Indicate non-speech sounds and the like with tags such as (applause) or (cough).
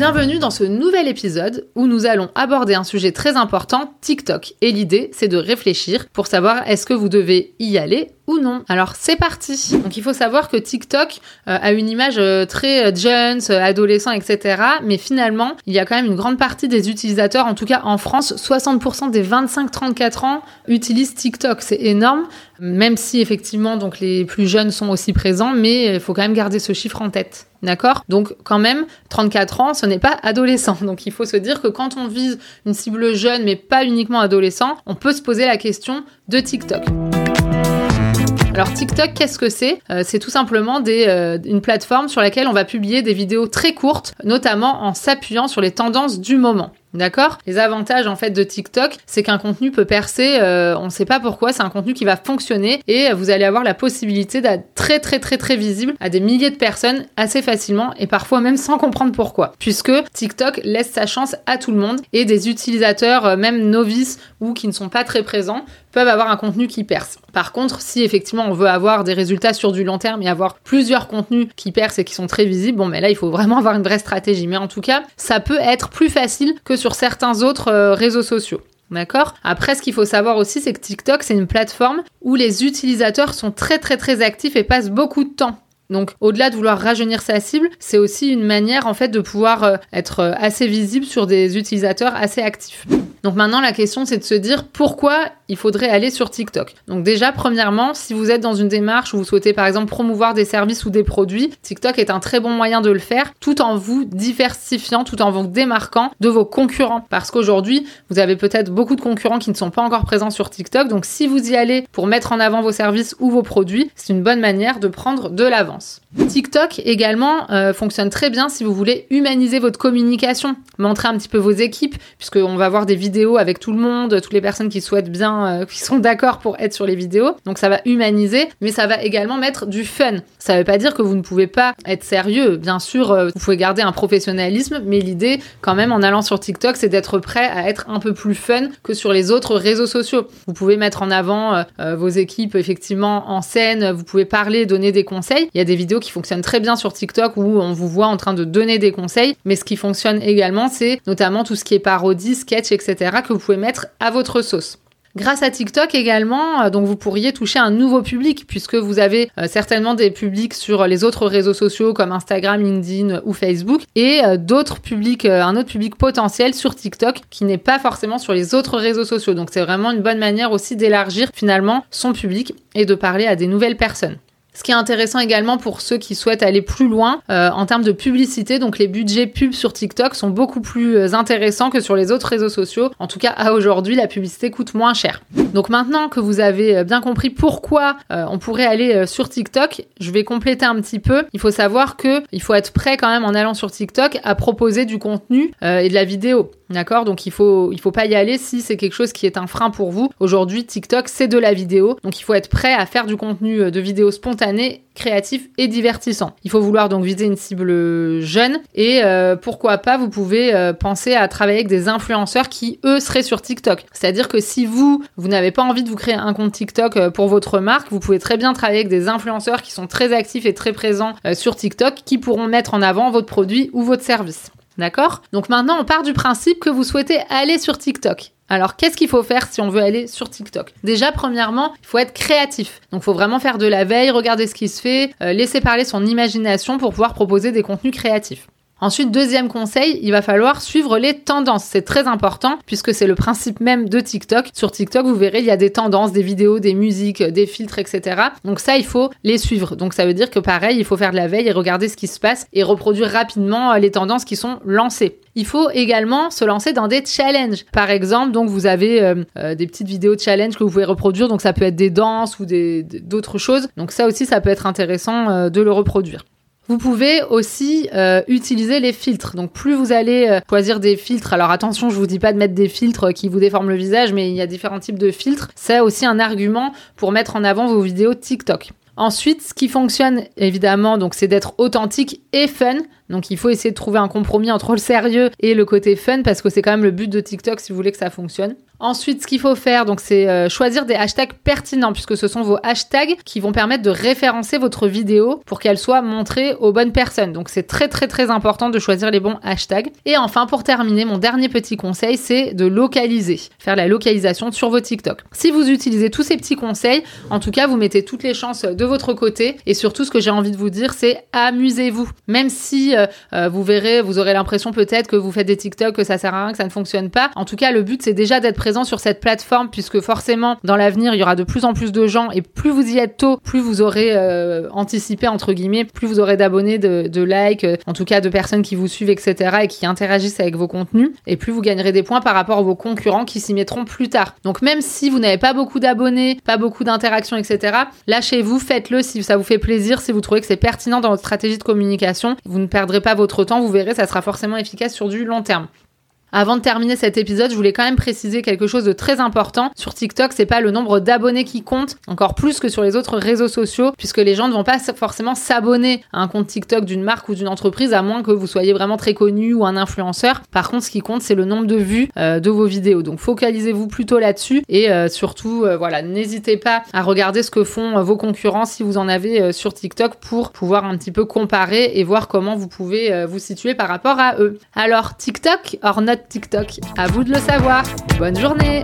Bienvenue dans ce nouvel épisode où nous allons aborder un sujet très important, TikTok. Et l'idée, c'est de réfléchir pour savoir est-ce que vous devez y aller non. Alors c'est parti. Donc il faut savoir que TikTok euh, a une image euh, très euh, jeunes, adolescents, etc. Mais finalement, il y a quand même une grande partie des utilisateurs, en tout cas en France, 60% des 25-34 ans utilisent TikTok. C'est énorme, même si effectivement donc les plus jeunes sont aussi présents, mais il faut quand même garder ce chiffre en tête. D'accord? Donc quand même, 34 ans, ce n'est pas adolescent. (laughs) Donc il faut se dire que quand on vise une cible jeune, mais pas uniquement adolescent, on peut se poser la question de TikTok. Alors TikTok, qu'est-ce que c'est? Euh, C'est tout simplement euh, une plateforme sur laquelle on va publier des vidéos très courtes, notamment en s'appuyant sur les tendances du moment. D'accord? Les avantages en fait de TikTok, c'est qu'un contenu peut percer, euh, on ne sait pas pourquoi, c'est un contenu qui va fonctionner et vous allez avoir la possibilité d'être très très très très visible à des milliers de personnes assez facilement et parfois même sans comprendre pourquoi. Puisque TikTok laisse sa chance à tout le monde et des utilisateurs même novices ou qui ne sont pas très présents peuvent avoir un contenu qui perce. Par contre, si effectivement on veut avoir des résultats sur du long terme et avoir plusieurs contenus qui percent et qui sont très visibles, bon mais là il faut vraiment avoir une vraie stratégie. Mais en tout cas, ça peut être plus facile que sur certains autres euh, réseaux sociaux. D'accord? Après, ce qu'il faut savoir aussi, c'est que TikTok, c'est une plateforme où les utilisateurs sont très très très actifs et passent beaucoup de temps donc au-delà de vouloir rajeunir sa cible, c'est aussi une manière en fait de pouvoir euh, être euh, assez visible sur des utilisateurs assez actifs. Donc maintenant la question c'est de se dire pourquoi il faudrait aller sur TikTok. Donc déjà premièrement, si vous êtes dans une démarche où vous souhaitez par exemple promouvoir des services ou des produits, TikTok est un très bon moyen de le faire tout en vous diversifiant, tout en vous démarquant de vos concurrents parce qu'aujourd'hui, vous avez peut-être beaucoup de concurrents qui ne sont pas encore présents sur TikTok. Donc si vous y allez pour mettre en avant vos services ou vos produits, c'est une bonne manière de prendre de l'avance. TikTok également euh, fonctionne très bien si vous voulez humaniser votre communication, montrer un petit peu vos équipes, puisqu'on va voir des vidéos avec tout le monde, toutes les personnes qui souhaitent bien, euh, (laughs) qui sont d'accord pour être sur les vidéos. Donc ça va humaniser, mais ça va également mettre du fun. Ça ne veut pas dire que vous ne pouvez pas être sérieux. Bien sûr, euh, vous pouvez garder un professionnalisme, mais l'idée, quand même, en allant sur TikTok, c'est d'être prêt à être un peu plus fun que sur les autres réseaux sociaux. Vous pouvez mettre en avant vos équipes effectivement en scène, vous pouvez parler, donner des conseils. Il y a des vidéos qui fonctionnent très bien sur TikTok où on vous voit en train de donner des conseils, mais ce qui fonctionne également, c'est notamment tout ce qui est parodie, sketch, etc., que vous pouvez mettre à votre sauce. Grâce à TikTok également, euh, donc vous pourriez toucher un nouveau public puisque vous avez euh, certainement des publics sur les autres réseaux sociaux comme Instagram, LinkedIn ou Facebook et euh, d'autres publics, un autre public potentiel sur TikTok qui n'est pas forcément sur les autres réseaux sociaux. Donc c'est vraiment une bonne manière aussi d'élargir finalement son public et de parler à des nouvelles personnes. Ce qui est intéressant également pour ceux qui souhaitent aller plus loin euh, en termes de publicité, donc les budgets pubs sur TikTok sont beaucoup plus euh, intéressants que sur les autres réseaux sociaux. En tout cas, à aujourd'hui, la publicité coûte moins cher. Donc maintenant que vous avez euh, bien compris pourquoi on pourrait aller sur TikTok, je vais compléter un petit peu. Il faut savoir que il faut être prêt quand même en allant sur TikTok à proposer du contenu et de la vidéo. D'accord? Donc il faut il faut pas y aller si c'est quelque chose qui est un frein pour vous. Aujourd'hui, TikTok, c'est de la vidéo. Donc il faut être prêt à faire du contenu de vidéo spontané, créatif et divertissant. Il faut vouloir donc viser une cible jeune et euh, pourquoi pas vous pouvez euh, penser à travailler avec des influenceurs qui eux seraient sur TikTok. C'est-à-dire que si vous vous n'avez pas envie de vous créer un compte TikTok euh, pour votre marque, vous pouvez très bien travailler avec des influenceurs qui sont très actifs et très présents sur TikTok qui pourront mettre en avant votre produit ou votre service. D'accord? Donc maintenant, on part du principe que vous souhaitez aller sur TikTok. Alors, qu'est-ce qu'il faut faire si on veut aller sur TikTok? Déjà, premièrement, il faut être créatif. Donc, il faut vraiment faire de la veille, regarder ce qui se fait, euh, laisser parler son imagination pour pouvoir proposer des contenus créatifs. Ensuite, deuxième conseil, il va falloir suivre les tendances. C'est très important puisque c'est le principe même de TikTok. Sur TikTok, vous verrez, il y a des tendances, des vidéos, des musiques, des filtres, etc. Donc ça, il faut les suivre. Donc ça veut dire que pareil, il faut faire de la veille et regarder ce qui se passe et reproduire rapidement euh, les tendances qui sont lancées. Il faut également se lancer dans des challenges. Par exemple, donc vous avez euh, euh, des petites vidéos de challenge que vous pouvez reproduire. Donc ça peut être des danses ou d'autres choses. Donc ça aussi, ça peut être intéressant de le reproduire. Vous pouvez aussi euh, utiliser les filtres. Donc plus vous allez euh, choisir des filtres, alors attention, je vous dis pas de mettre des filtres qui vous déforment le visage, mais il y a différents types de filtres. C'est aussi un argument pour mettre en avant vos vidéos TikTok. Ensuite, ce qui fonctionne évidemment, donc c'est d'être authentique et fun. Donc il faut essayer de trouver un compromis entre le sérieux et le côté fun parce que c'est quand même le but de TikTok si vous voulez que ça fonctionne. Ensuite, ce qu'il faut faire, donc, c'est euh, choisir des hashtags pertinents, puisque ce sont vos hashtags qui vont permettre de référencer votre vidéo pour qu'elle soit montrée aux bonnes personnes. Donc, c'est très, très, très important de choisir les bons hashtags. Et enfin, pour terminer, mon dernier petit conseil, c'est de localiser, faire la localisation sur vos TikTok. Si vous utilisez tous ces petits conseils, en tout cas, vous mettez toutes les chances de votre côté. Et surtout, ce que j'ai envie de vous dire, c'est amusez-vous. Même si euh, euh, vous verrez, vous aurez l'impression peut-être que vous faites des TikTok, que ça sert à rien, que ça ne fonctionne pas. En tout cas, le but, c'est déjà d'être présent sur cette plateforme puisque forcément dans l'avenir il y aura de plus en plus de gens et plus vous y êtes tôt, plus vous aurez euh, anticipé entre guillemets, plus vous aurez d'abonnés, de, likes, euh, en tout cas de personnes qui vous suivent, etc. et qui interagissent avec vos contenus et plus vous gagnerez des points par rapport à vos concurrents qui s'y mettront plus tard. Donc même si vous n'avez pas beaucoup d'abonnés, pas beaucoup d'interactions, etc. Lâchez-vous, faites-le si ça vous fait plaisir, si vous trouvez que c'est pertinent dans votre stratégie de communication. Vous ne perdrez pas votre temps, vous verrez, ça sera forcément efficace sur du long terme. Avant de terminer cet épisode, je voulais quand même préciser quelque chose de très important. Sur TikTok, c'est pas le nombre d'abonnés qui compte, encore plus que sur les autres réseaux sociaux, puisque les gens ne vont pas forcément s'abonner à un compte TikTok d'une marque ou d'une entreprise, à moins que vous soyez vraiment très connu ou un influenceur. Par contre, ce qui compte, c'est le nombre de vues euh, de vos vidéos. Donc, focalisez-vous plutôt là-dessus et euh, surtout, euh, voilà, n'hésitez pas à regarder ce que font vos concurrents si vous en avez sur TikTok pour pouvoir un petit peu comparer et voir comment vous pouvez vous situer par rapport à eux. Alors, TikTok or not TikTok. À vous de le savoir. Bonne journée